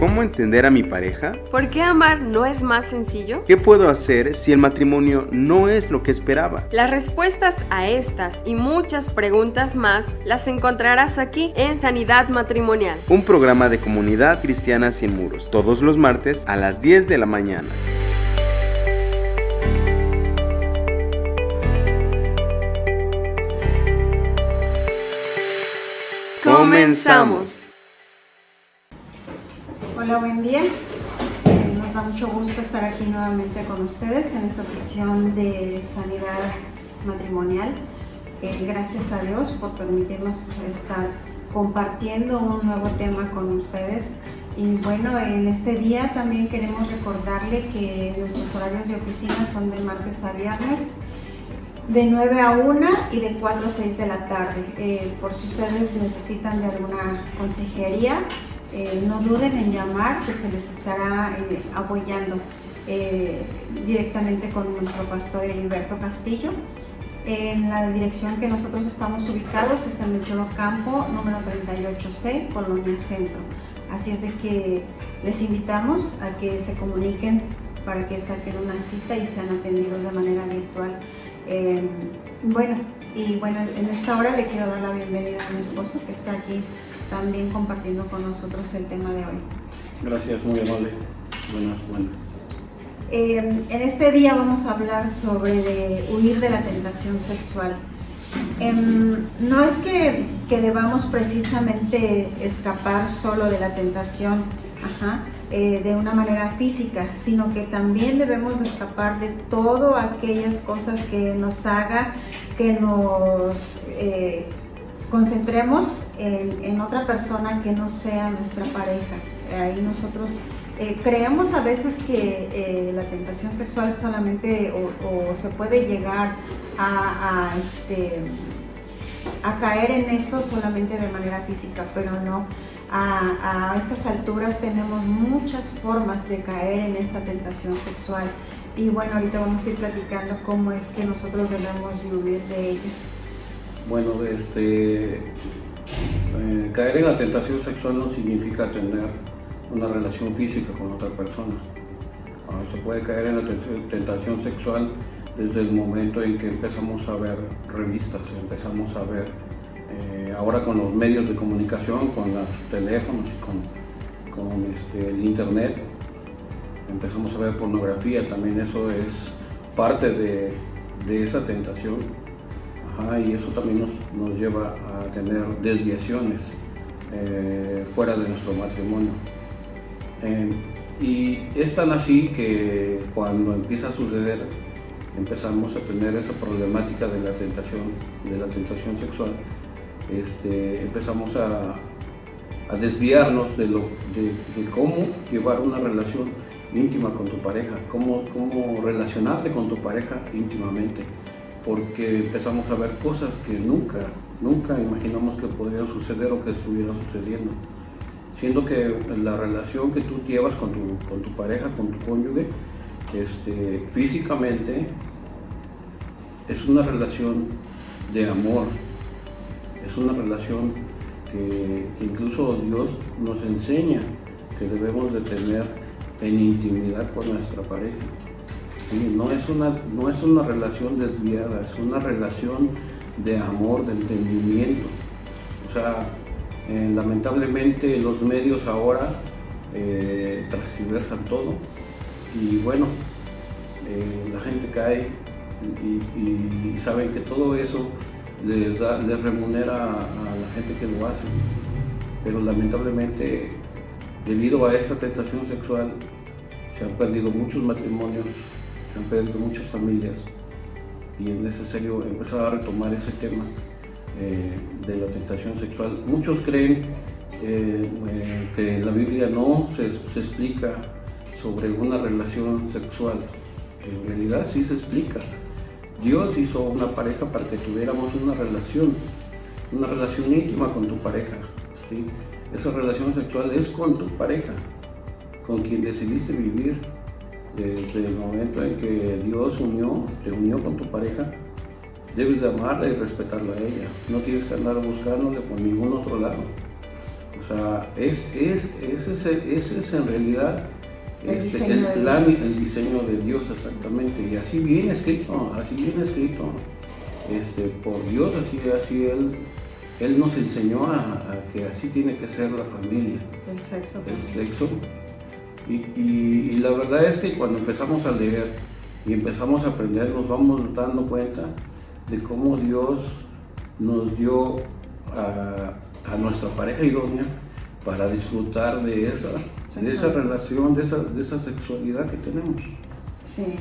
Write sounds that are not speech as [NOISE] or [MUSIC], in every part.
¿Cómo entender a mi pareja? ¿Por qué amar no es más sencillo? ¿Qué puedo hacer si el matrimonio no es lo que esperaba? Las respuestas a estas y muchas preguntas más las encontrarás aquí en Sanidad Matrimonial. Un programa de comunidad cristiana sin muros, todos los martes a las 10 de la mañana. Comenzamos. Hola, buen día. Eh, nos da mucho gusto estar aquí nuevamente con ustedes en esta sección de sanidad matrimonial. Eh, gracias a Dios por permitirnos estar compartiendo un nuevo tema con ustedes. Y bueno, en este día también queremos recordarle que nuestros horarios de oficina son de martes a viernes de 9 a 1 y de 4 a 6 de la tarde. Eh, por si ustedes necesitan de alguna consejería, eh, no duden en llamar, que se les estará eh, apoyando eh, directamente con nuestro pastor Heriberto Castillo. En la dirección que nosotros estamos ubicados es el Campo, número 38C, Colonia Centro. Así es de que les invitamos a que se comuniquen para que saquen una cita y sean atendidos de manera virtual. bueno, y bueno, en esta hora le quiero dar la bienvenida a mi esposo que está aquí también compartiendo con nosotros el tema de hoy. Gracias, muy amable. Buenas, buenas. Eh, en este día vamos a hablar sobre huir de la tentación sexual. Em, no es que, que, debamos precisamente escapar solo de la tentación eh, de una manera física, sino que también debemos escapar de todas aquellas cosas que nos haga que nos eh, concentremos en, otra persona que no sea nuestra pareja. Ahí nosotros eh, creemos a veces que eh, la tentación sexual solamente o, se puede llegar a, este, a caer en eso solamente de manera física, pero no. A, estas alturas tenemos muchas formas de caer en esa tentación sexual. Y bueno, ahorita vamos a ir platicando cómo es que nosotros debemos vivir de ella. Bueno, este, eh, caer en la tentación sexual no significa tener una relación física con otra persona. Se puede caer en la tentación sexual desde el momento en que empezamos a ver revistas, empezamos a ver, eh, ahora con los medios de comunicación, con los teléfonos y con, este, el internet, empezamos a ver pornografía, también eso es parte de esa tentación y eso también nos, lleva a tener desviaciones eh, fuera de nuestro matrimonio. Eh, y es tan así que cuando empieza a suceder, empezamos a tener esa problemática de la tentación, de la tentación sexual, este, empezamos a, desviarnos de, lo, de, cómo llevar una relación íntima con tu pareja, cómo, cómo relacionarte con tu pareja íntimamente porque empezamos a ver cosas que nunca, nunca imaginamos que podrían suceder o que estuvieran sucediendo. Siendo que la relación que tú llevas con tu, con tu pareja, con tu cónyuge, este, físicamente es una relación de amor, es una relación que incluso Dios nos enseña que debemos de tener en intimidad con nuestra pareja no, es una, no es una relación desviada, es una relación de amor, de entendimiento. O sea, eh, lamentablemente los medios ahora eh, todo y bueno, eh, la gente cae y, saben que todo eso les, les remunera a, a la gente que lo hace. Pero lamentablemente, debido a esta tentación sexual, se han perdido muchos matrimonios, han perdido muchas familias y es necesario empezar a retomar ese tema eh, de la tentación sexual. Muchos creen eh, que la Biblia no se, se, explica sobre una relación sexual. En realidad sí se explica. Dios hizo una pareja para que tuviéramos una relación, una relación íntima con tu pareja. Esa relación sexual es con tu pareja, con quien decidiste vivir desde el momento en que Dios unió, te unió con tu pareja, debes de amarla y respetarla a ella. No tienes que andar buscándole por ningún otro lado. O sea, es, es, ese es en realidad el, este, diseño el, diseño de Dios exactamente. Y así viene escrito, así viene escrito este, por Dios, así, así Él, él nos enseñó a, a que así tiene que ser la familia El sexo el sexo. Y, y- y la verdad es que cuando empezamos a leer y empezamos a aprender, nos vamos dando cuenta de cómo Dios nos dio a, a nuestra pareja idónea para disfrutar de esa, de esa relación, de esa, de esa sexualidad que tenemos. Sí.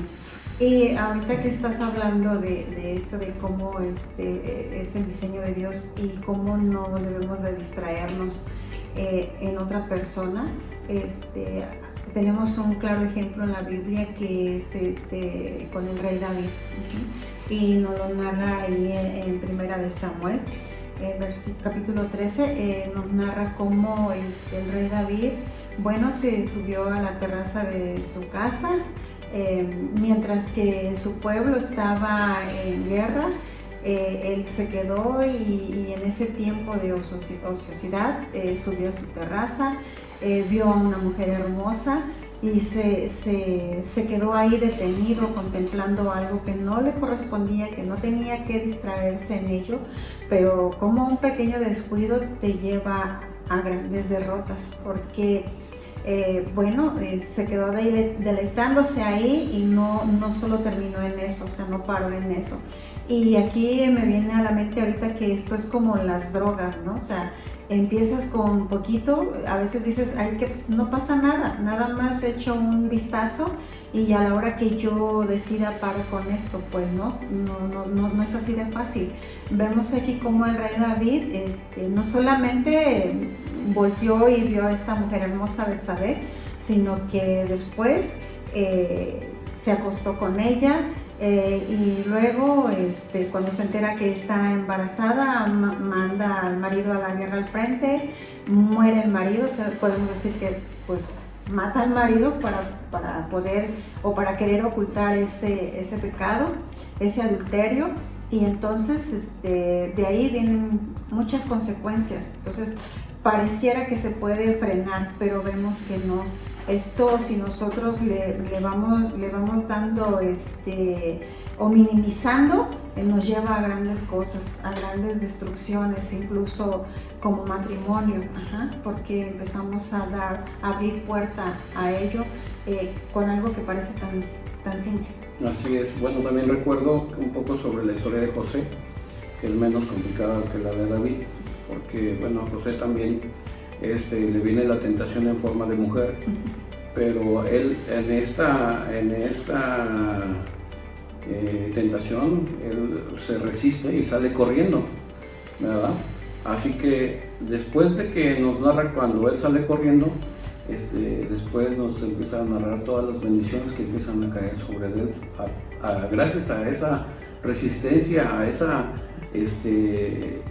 Y ahorita que estás hablando de, de eso, de cómo este, eh, es el diseño de Dios y cómo no debemos de distraernos eh, en otra persona, este, tenemos un claro ejemplo en la Biblia que es este, con el rey David. Y nos lo narra ahí en, en Primera de Samuel, capítulo 13, eh, nos narra cómo este, el rey David, bueno, se subió a la terraza de su casa, eh, mientras que su pueblo estaba en guerra, eh, él se quedó y, y en ese tiempo de ociosi- ociosidad subió a su terraza, eh, vio a una mujer hermosa y se, se- se quedó ahí detenido contemplando algo que no le correspondía, que no tenía que distraerse en ello, pero como un pequeño descuido te lleva a grandes derrotas, porque eh, bueno, eh, se quedó dele- deleitándose ahí y no, no solo terminó en eso, o sea, no paró en eso. Y aquí me viene a la mente ahorita que esto es como las drogas, ¿no? O sea, empiezas con poquito, a veces dices, ay, que no pasa nada, nada más he hecho un vistazo y a la hora que yo decida paro con esto, pues no, no, no, no, no es así de fácil. Vemos aquí como el rey David este, no solamente volteó y vio a esta mujer hermosa Betsabé, sino que después eh, se acostó con ella eh, y luego este, cuando se entera que está embarazada ma- manda al marido a la guerra al frente, muere el marido, o sea, podemos decir que pues mata al marido para, para poder o para querer ocultar ese, ese pecado, ese adulterio y entonces este, de ahí vienen muchas consecuencias. Entonces pareciera que se puede frenar, pero vemos que no. Esto si nosotros le, le vamos, le vamos dando este, o minimizando, eh, nos lleva a grandes cosas, a grandes destrucciones, incluso como matrimonio, porque empezamos a dar, a abrir puerta a ello eh, con algo que parece tan, tan simple. Así es. Bueno, también recuerdo un poco sobre la historia de José, que es menos complicada que la de David, porque, bueno, José también este, le viene la tentación en forma de mujer, pero él en esta, en esta eh, tentación, él se resiste y sale corriendo, ¿verdad? Así que después de que nos narra cuando él sale corriendo, este, después nos empieza a narrar todas las bendiciones que empiezan a caer sobre él, gracias a esa resistencia, a esa, este,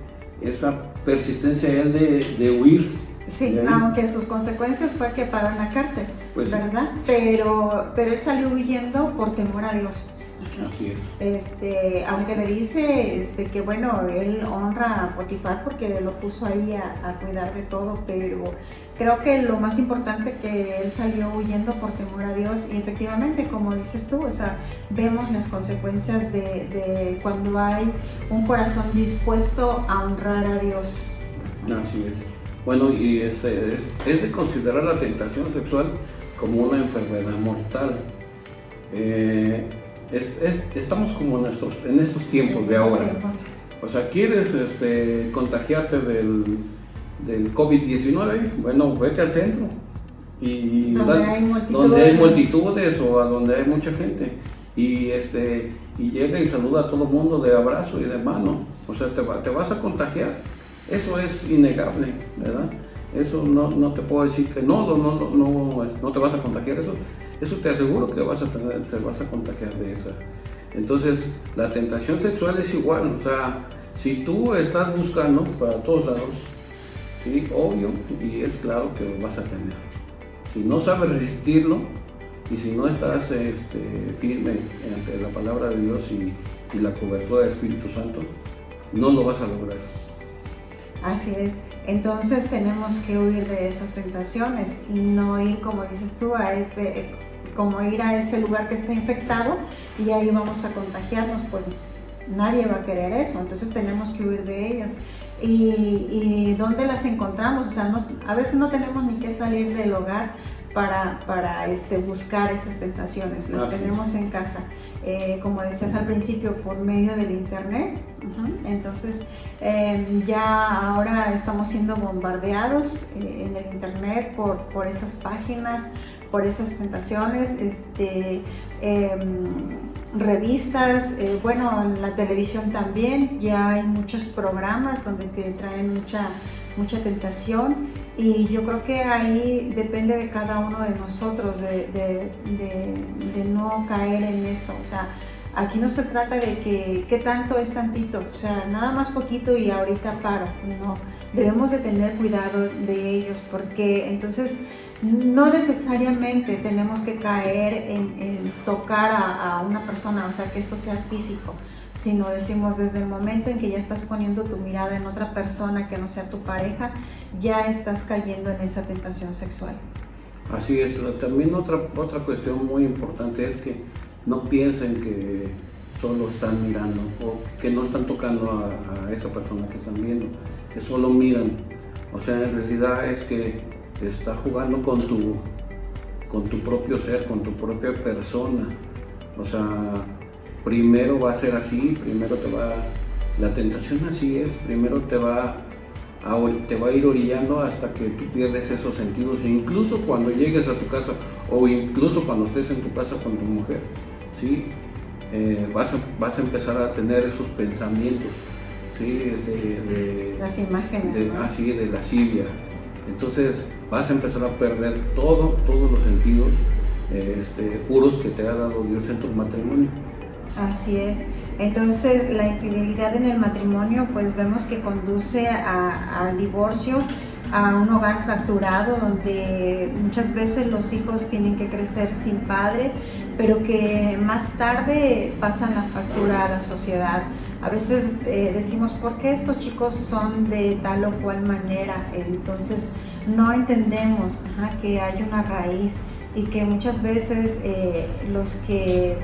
esa persistencia él de, de huir. Sí, aunque sus consecuencias fue que paró en la cárcel, Pues sí. ¿verdad? Pero, pero él salió huyendo por temor a Dios. Así es. Este, aunque le dice este, que bueno, él honra a Potifar porque lo puso ahí a, a cuidar de todo, pero creo que lo más importante que él salió huyendo por temor a Dios y efectivamente, como dices tú, o sea, vemos las consecuencias de, de cuando hay un corazón dispuesto a honrar a Dios. Así es. Bueno, y es, es de considerar la tentación sexual como una enfermedad mortal. Eh, es- es- estamos como en, nuestros, en estos tiempos de ahora. O sea, ¿quieres este, contagiarte del, del COVID-19? Bueno, vete al centro. Y Donde das- hay multitudes. donde hay multitudes o a donde hay mucha gente. Y, este, y llega y saluda a todo el mundo de abrazo y de mano. O sea, te, te vas a contagiar. Eso es innegable, ¿verdad? Eso no, no te puedo decir que no, no, no, no, no, te vas a contagiar. Eso, eso te aseguro que vas a tener, te vas a contagiar de eso. Entonces, la tentación sexual es igual, o sea, si tú estás buscando para todos lados, sí, obvio, y es claro que lo vas a tener. Si no sabes resistirlo y si no estás este, firme ante la palabra de Dios y, y la cobertura del Espíritu Santo, no lo vas a lograr. Así es. Entonces tenemos que huir de esas tentaciones y no ir, como dices tú, a ese, como ir a ese lugar que está infectado y ahí vamos a contagiarnos, pues nadie va a querer eso. Entonces tenemos que huir de ellas. ¿Y, dónde las encontramos? O sea, a veces no tenemos ni que salir del hogar para, para este, buscar esas tentaciones, las tenemos en casa. Eh, como decías al principio, por medio del Internet. Entonces, em, ya ahora estamos siendo bombardeados eh, en el Internet por, por, esas páginas, por esas tentaciones, este, em, revistas, eh, bueno, en la televisión también, ya hay muchos programas donde te traen mucha, mucha tentación y yo creo que ahí depende de cada uno de nosotros de, de, no caer en eso. O sea, aquí no se trata de que qué tanto es tantito, o sea, nada más poquito y ahorita paro. No, debemos de tener cuidado de ellos porque entonces no necesariamente tenemos que caer en, tocar a, a, una persona, o sea, que esto sea físico, sino decimos desde el momento en que ya estás poniendo tu mirada en otra persona que no sea tu pareja, ya estás cayendo en esa tentación sexual. Así es, también otra, otra cuestión muy importante es que no piensen que solo están mirando o que no están tocando a, a esa persona que están viendo, que solo miran. O sea, en realidad es que está jugando con tu, con tu propio ser, con tu propia persona. O sea, primero va a ser así, primero te va, la tentación así es, primero te va a, te va a ir orillando hasta que tú pierdes esos sentidos, e incluso cuando llegues a tu casa o incluso cuando estés en tu casa con tu mujer, ¿sí? Eh, vas, a, vas a empezar a tener esos pensamientos, ¿sí? de, las imágenes. De, Así, de lascivia. Entonces vas a empezar a perder todo, todos los sentidos este, puros que te ha dado Dios en tu matrimonio. Así es. Entonces, la infidelidad en el matrimonio, pues vemos que conduce al divorcio, a un hogar fracturado, donde muchas veces los hijos tienen que crecer sin padre, pero que más tarde pasan la factura a la sociedad. A veces eh, decimos, ¿por qué estos chicos son de tal o cual manera? Entonces, no entendemos que hay una raíz y que muchas veces eh, los que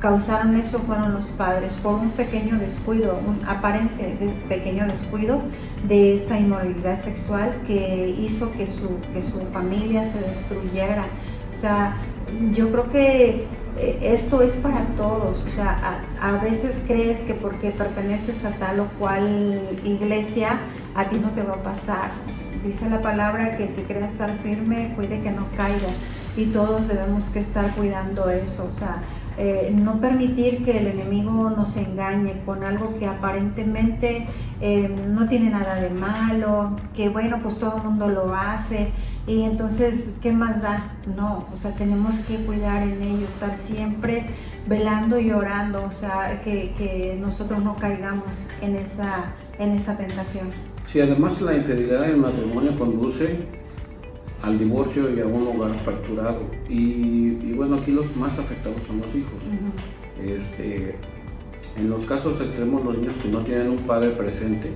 causaron eso fueron los padres por un pequeño descuido, un aparente pequeño descuido de esa inmoralidad sexual que hizo que su, que su familia se destruyera. O sea, yo creo que eh, esto es para todos, o sea, a, veces crees que porque perteneces a tal o cual iglesia, a ti no te va a pasar. Dice la palabra que el que crea estar firme, cuide que no caiga, y todos debemos que estar cuidando eso, o sea, eh, no permitir que el enemigo nos engañe con algo que aparentemente eh, no tiene nada de malo, que bueno, pues todo el mundo lo hace y entonces, ¿qué más da? No, o sea, tenemos que cuidar en ello, estar siempre velando y orando, o sea, que, nosotros no caigamos en esa, en esa tentación. Sí, además la infidelidad en matrimonio conduce al divorcio y a un hogar fracturado. Y, bueno, aquí los más afectados son los hijos. este, en los casos extremos, los niños que no tienen un padre presente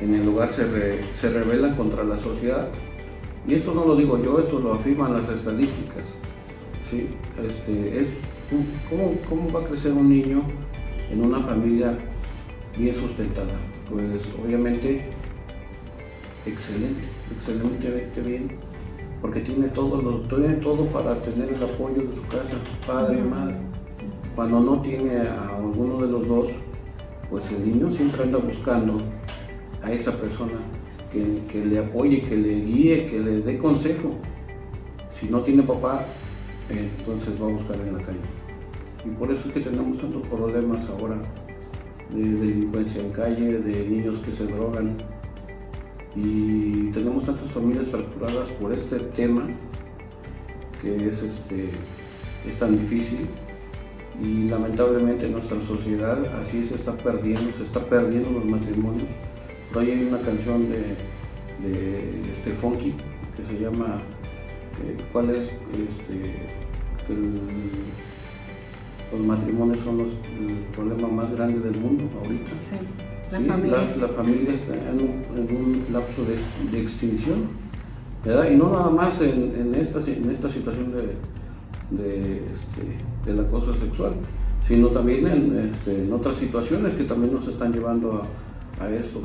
en el hogar se, se rebelan contra la sociedad. Y esto no lo digo yo, esto lo afirman las estadísticas. ¿sí? Este, es, ¿cómo, ¿Cómo va a crecer un niño en una familia bien sustentada? Pues obviamente excelente, excelentemente bien porque tiene todo, lo, tiene todo para tener el apoyo de su casa, padre madre. Cuando no tiene a alguno de los dos, pues el niño siempre anda buscando a esa persona que, le apoye, que le guíe, que le dé consejo. Si no tiene papá, entonces va a buscar en la calle. Y por eso es que tenemos tantos problemas ahora de delincuencia en calle, de niños que se drogan, y tenemos tantas familias fracturadas por este tema que es, este, es tan difícil y lamentablemente nuestra sociedad así se está perdiendo, se está perdiendo los matrimonios. Por ahí hay una canción de, este Funky que se llama eh, ¿Cuál es? Este, los matrimonios son los, el problema más grande del mundo ahorita. La familia. La, familia está en un, lapso de, extinción, ¿verdad? Y no nada más en, esta, en esta situación de, de, este, del acoso sexual, sino también en, este, en, otras situaciones que también nos están llevando a, a esto,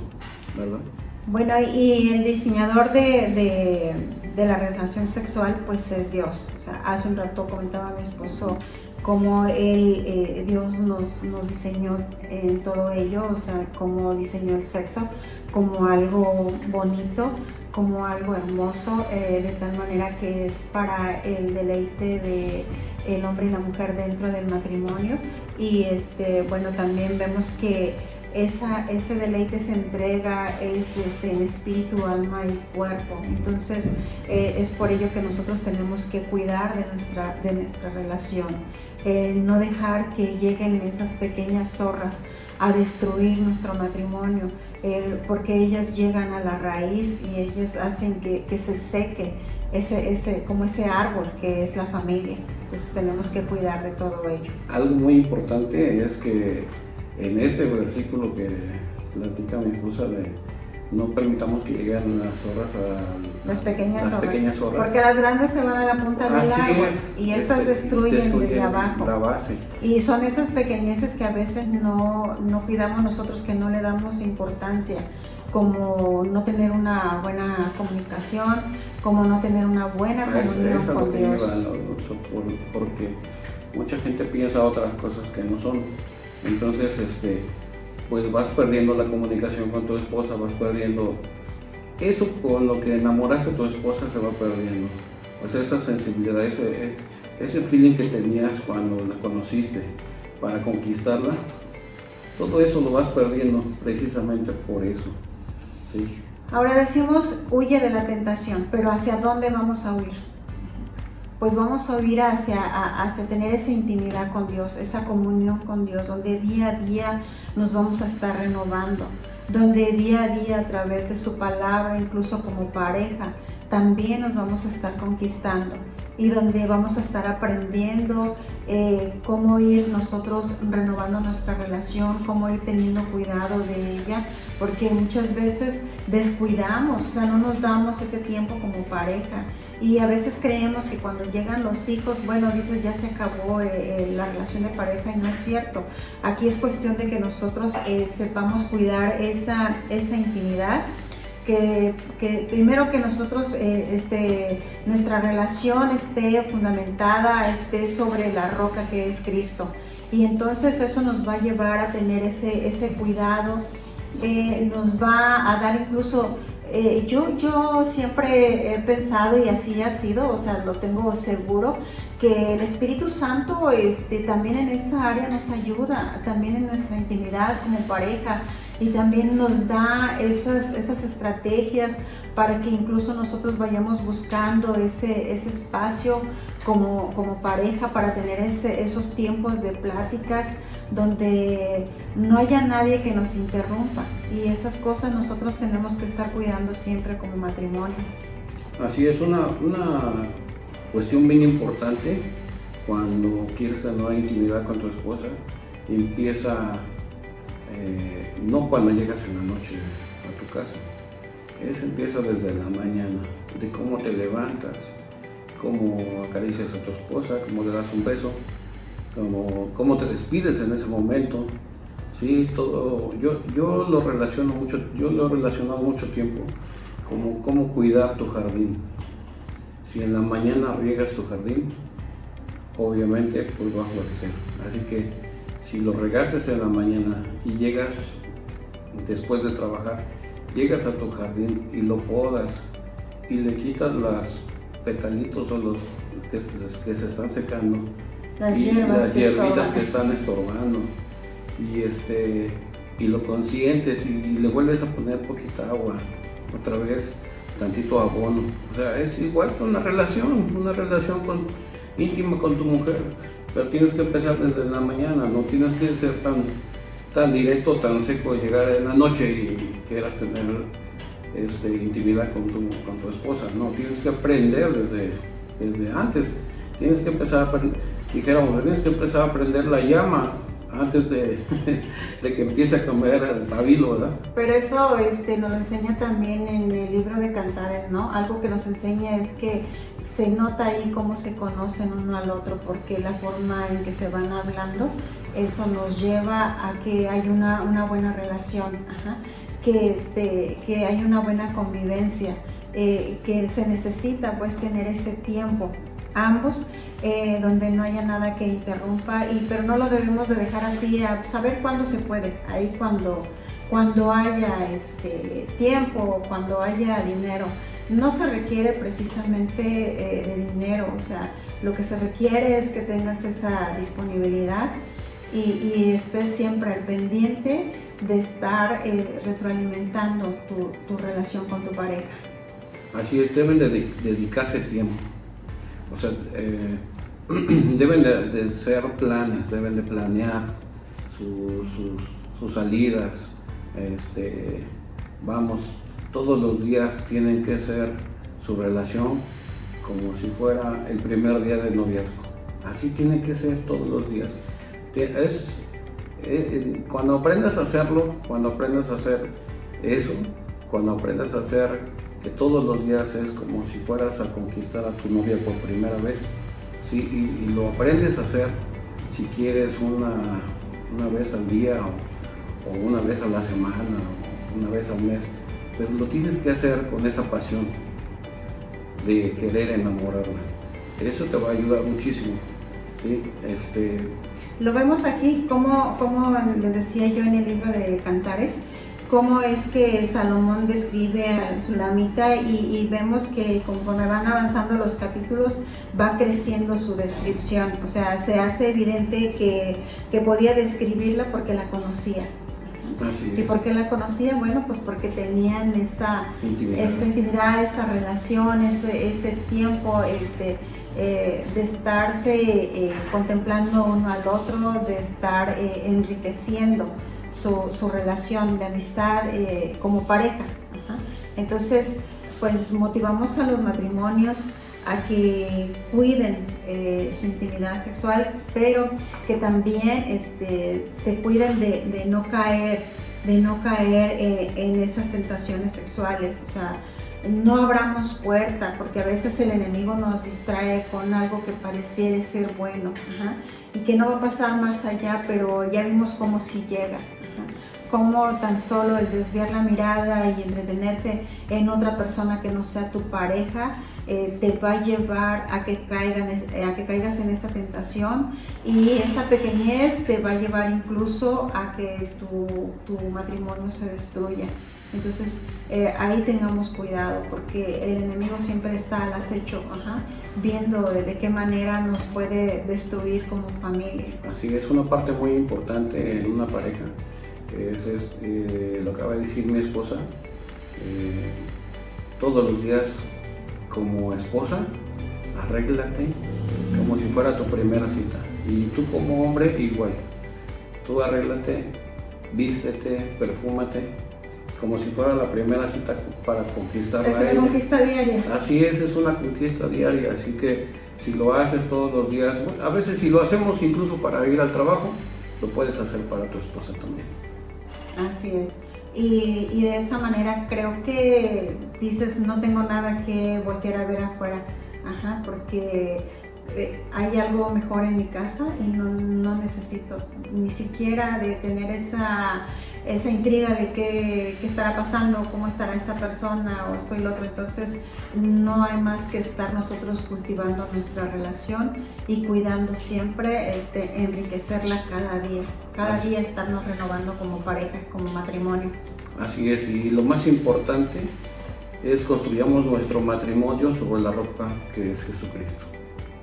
¿verdad? Bueno, y el diseñador de, de, la relación sexual, pues es Dios. O sea, hace un rato comentaba mi esposo cómo él, eh, Dios nos, nos, diseñó en todo ello, o sea, cómo diseñó el sexo como algo bonito, como algo hermoso, eh, de tal manera que es para el deleite de el hombre y la mujer dentro del matrimonio. Y este, bueno, también vemos que esa, ese deleite se entrega es este, en espíritu, alma y cuerpo. Entonces eh, es por ello que nosotros tenemos que cuidar de nuestra, de nuestra relación, eh, no dejar que lleguen esas pequeñas zorras a destruir nuestro matrimonio, eh, porque ellas llegan a la raíz y ellas hacen que, que se seque ese, ese, como ese árbol que es la familia. Entonces tenemos que cuidar de todo ello. Algo muy importante es que en este versículo que platica mi esposa de no permitamos que lleguen las zorras a las pequeñas, las Porque las grandes se van a la punta del árbol y estas este, destruyen, desde abajo. La base. Y son esas pequeñeces que a veces no, no cuidamos nosotros, que no le damos importancia, como no tener una buena comunicación, como no tener una buena comunión con Dios. porque mucha gente piensa otras cosas que no son. Entonces, este, pues vas perdiendo la comunicación con tu esposa, vas perdiendo eso con lo que enamoraste a tu esposa se va perdiendo. Pues esa sensibilidad, ese feeling que tenías cuando la conociste para conquistarla, todo eso lo vas perdiendo precisamente por eso. Ahora decimos huye de la tentación, pero ¿hacia dónde vamos a huir? Pues vamos a ir hacia, hacia tener esa intimidad con Dios, esa comunión con Dios, donde día a día nos vamos a estar renovando, donde día a día a través de su palabra, incluso como pareja, también nos vamos a estar conquistando y donde vamos a estar aprendiendo eh, cómo ir nosotros renovando nuestra relación, cómo ir teniendo cuidado de ella, porque muchas veces descuidamos, o sea, no nos damos ese tiempo como pareja y a veces creemos que cuando llegan los hijos, bueno, dices ya se acabó eh, eh, la relación de pareja y no es cierto. Aquí es cuestión de que nosotros eh, sepamos cuidar esa, esa intimidad. Que, que, primero que nosotros, este, nuestra relación esté fundamentada, esté sobre la roca que es Cristo. Y entonces eso nos va a llevar a tener ese, ese cuidado, nos va a dar incluso eh, yo, yo siempre he pensado y así ha sido, o sea, lo tengo seguro, que el Espíritu Santo este, también en esa área nos ayuda, también en nuestra intimidad como pareja y también nos da esas, esas estrategias para que incluso nosotros vayamos buscando ese, ese espacio como, como pareja para tener ese, esos tiempos de pláticas donde no haya nadie que nos interrumpa. Y esas cosas nosotros tenemos que estar cuidando siempre como matrimonio. Así es, una, una cuestión bien importante cuando quieres tener intimidad con tu esposa, empieza eh, no cuando llegas en la noche a tu casa, eso empieza desde la mañana, de cómo te levantas, cómo acaricias a tu esposa, cómo le das un beso, como cómo te despides en ese momento. Sí, todo, yo, yo lo relaciono mucho, yo lo he relacionado mucho tiempo como cómo cuidar tu jardín. Si en la mañana riegas tu jardín, obviamente pues va a florecer. Así que si lo regaste en la mañana y llegas después de trabajar, llegas a tu jardín y lo podas y le quitas las petalitos o los que se están secando las hierbas las hierbitas que, están estorbando. Y este y lo consientes y, le vuelves a poner poquita agua otra vez tantito abono. O sea es igual que una relación una relación con, íntima con tu mujer. Pero tienes que empezar desde la mañana no tienes que ser tan tan directo tan seco llegar en la noche y quieras tener este, intimidad con tu, con tu esposa. No tienes que aprender desde, desde antes. Tienes que empezar a aprender dijéramos, tienes que empezar a prender la llama antes [LAUGHS] de, que empiece a comer el pabilo, ¿verdad? Pero eso este, nos lo enseña también en el libro de Cantares, ¿no? Algo que nos enseña es que se nota ahí cómo se conocen uno al otro, porque la forma en que se van hablando, eso nos lleva a que hay una, buena relación, Que, este, que hay una buena convivencia, eh, que se necesita pues tener ese tiempo ambos eh, donde no haya nada que interrumpa, y, pero no lo debemos de dejar así, a saber cuándo se puede, ahí cuando, cuando haya este, tiempo, cuando haya dinero. No se requiere precisamente eh, de dinero, o sea, lo que se requiere es que tengas esa disponibilidad y, estés siempre al pendiente de estar eh, retroalimentando tu, tu, relación con tu pareja. Así es, deben de dedicarse tiempo. O sea, eh, [CLEARS THROAT] deben de, ser planes, deben de planear sus salidas. Este, vamos, todos los días tienen que ser su relación como si fuera el primer día de noviazgo. Así tiene que ser todos los días. Es, eh, cuando aprendas a hacerlo, cuando aprendas a hacer eso, cuando aprendas a hacer que todos los días es como si fueras a conquistar a tu novia por primera vez, y, lo aprendes a hacer si quieres una, una vez al día o, una vez a la semana o una vez al mes, pero lo tienes que hacer con esa pasión de querer enamorarla. Eso te va a ayudar muchísimo. ¿sí? Este, lo vemos aquí, como, como les decía yo en el libro de Cantares, cómo es que Salomón describe a Sulamita y, y, vemos que conforme van avanzando los capítulos va creciendo su descripción, o sea, se hace evidente que, que podía describirla porque la conocía. ¿Y por qué la conocía? Bueno, pues porque tenían esa intimidad, esa, intimidad, esa relación, ese, ese tiempo este, eh, de estarse eh, contemplando uno al otro, de estar eh, enriqueciendo su, relación de amistad eh, como pareja. Entonces, pues motivamos a los matrimonios a que cuiden eh, su intimidad sexual, pero que también este, se cuiden de, no caer, de no caer eh, en esas tentaciones sexuales. O sea, no abramos puerta, porque a veces el enemigo nos distrae con algo que pareciera ser bueno y que no va a pasar más allá, pero ya vimos cómo si llega cómo tan solo el desviar la mirada y entretenerte en otra persona que no sea tu pareja eh, te va a llevar a que, caigan, a que caigas en esa tentación y esa pequeñez te va a llevar incluso a que tu, matrimonio se destruya. Entonces eh, ahí tengamos cuidado porque el enemigo siempre está al acecho, viendo de, qué manera nos puede destruir como familia. Así es una parte muy importante en una pareja eso es eh, lo acaba de decir mi esposa. Eh, todos los días como esposa, arréglate como si fuera tu primera cita. Y tú como hombre igual. Tú arréglate, vístete, perfúmate, como si fuera la primera cita para conquistar Es una conquista diaria. Así es, es una conquista diaria. Así que si lo haces todos los días, a veces si lo hacemos incluso para ir al trabajo, lo puedes hacer para tu esposa también. Así es. Y, de esa manera creo que dices, no tengo nada que voltear a ver afuera, Ajá, porque eh, hay algo mejor en mi casa y no, no, necesito ni siquiera de tener esa, esa intriga de qué, qué, estará pasando, cómo estará esta persona o esto y lo otro. Entonces no hay más que estar nosotros cultivando nuestra relación y cuidando siempre, este, enriquecerla cada día, cada día estarnos renovando como pareja, como matrimonio. Así es, y lo más importante es construyamos nuestro matrimonio sobre la roca que es Jesucristo.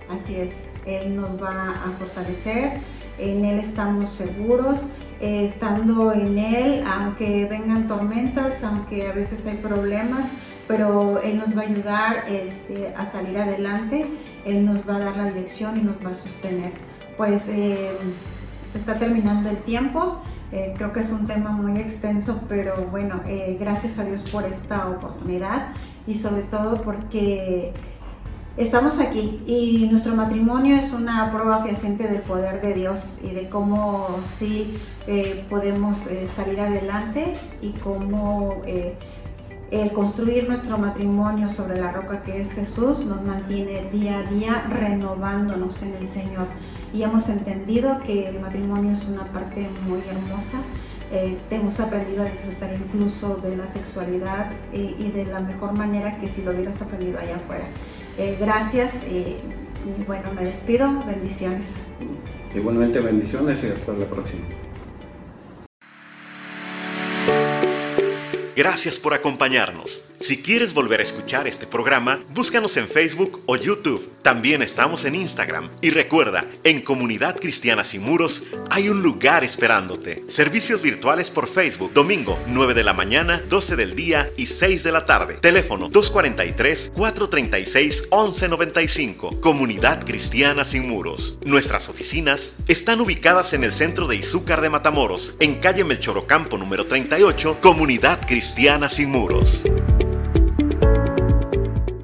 Así es, Él nos va a fortalecer, en Él estamos seguros, eh, estando en Él, aunque vengan tormentas, aunque a veces hay problemas, pero Él nos va a ayudar este, a salir adelante, Él nos va a dar la dirección y nos va a sostener. Pues eh, se está terminando el tiempo. Eh, creo que es un tema muy extenso, pero bueno, gracias a Dios por esta oportunidad y sobre todo porque estamos aquí y nuestro matrimonio es una prueba fehaciente del poder de Dios y de cómo sí eh, podemos eh, salir adelante y cómo eh, el construir nuestro matrimonio sobre la roca que es Jesús nos mantiene día a día renovándonos en el Señor. Y hemos entendido que el matrimonio es una parte muy hermosa. Este, hemos aprendido a disfrutar incluso de la sexualidad y de la mejor manera que si lo hubieras aprendido allá afuera. Eh, gracias y, bueno, me despido. Bendiciones. Igualmente bendiciones y hasta la próxima. Gracias por acompañarnos. Si quieres volver a escuchar este programa, búscanos en Facebook o YouTube. También estamos en Instagram. Y recuerda, en Comunidad Cristiana Sin Muros hay un lugar esperándote. Servicios virtuales por Facebook, domingo 9 de la mañana, 12 del día y 6 de la tarde. Teléfono 243-436-1195. Comunidad Cristiana Sin Muros. Nuestras oficinas están ubicadas en el centro de Izúcar de Matamoros, en calle Melchorocampo número 38, Comunidad Cristiana Sin Muros.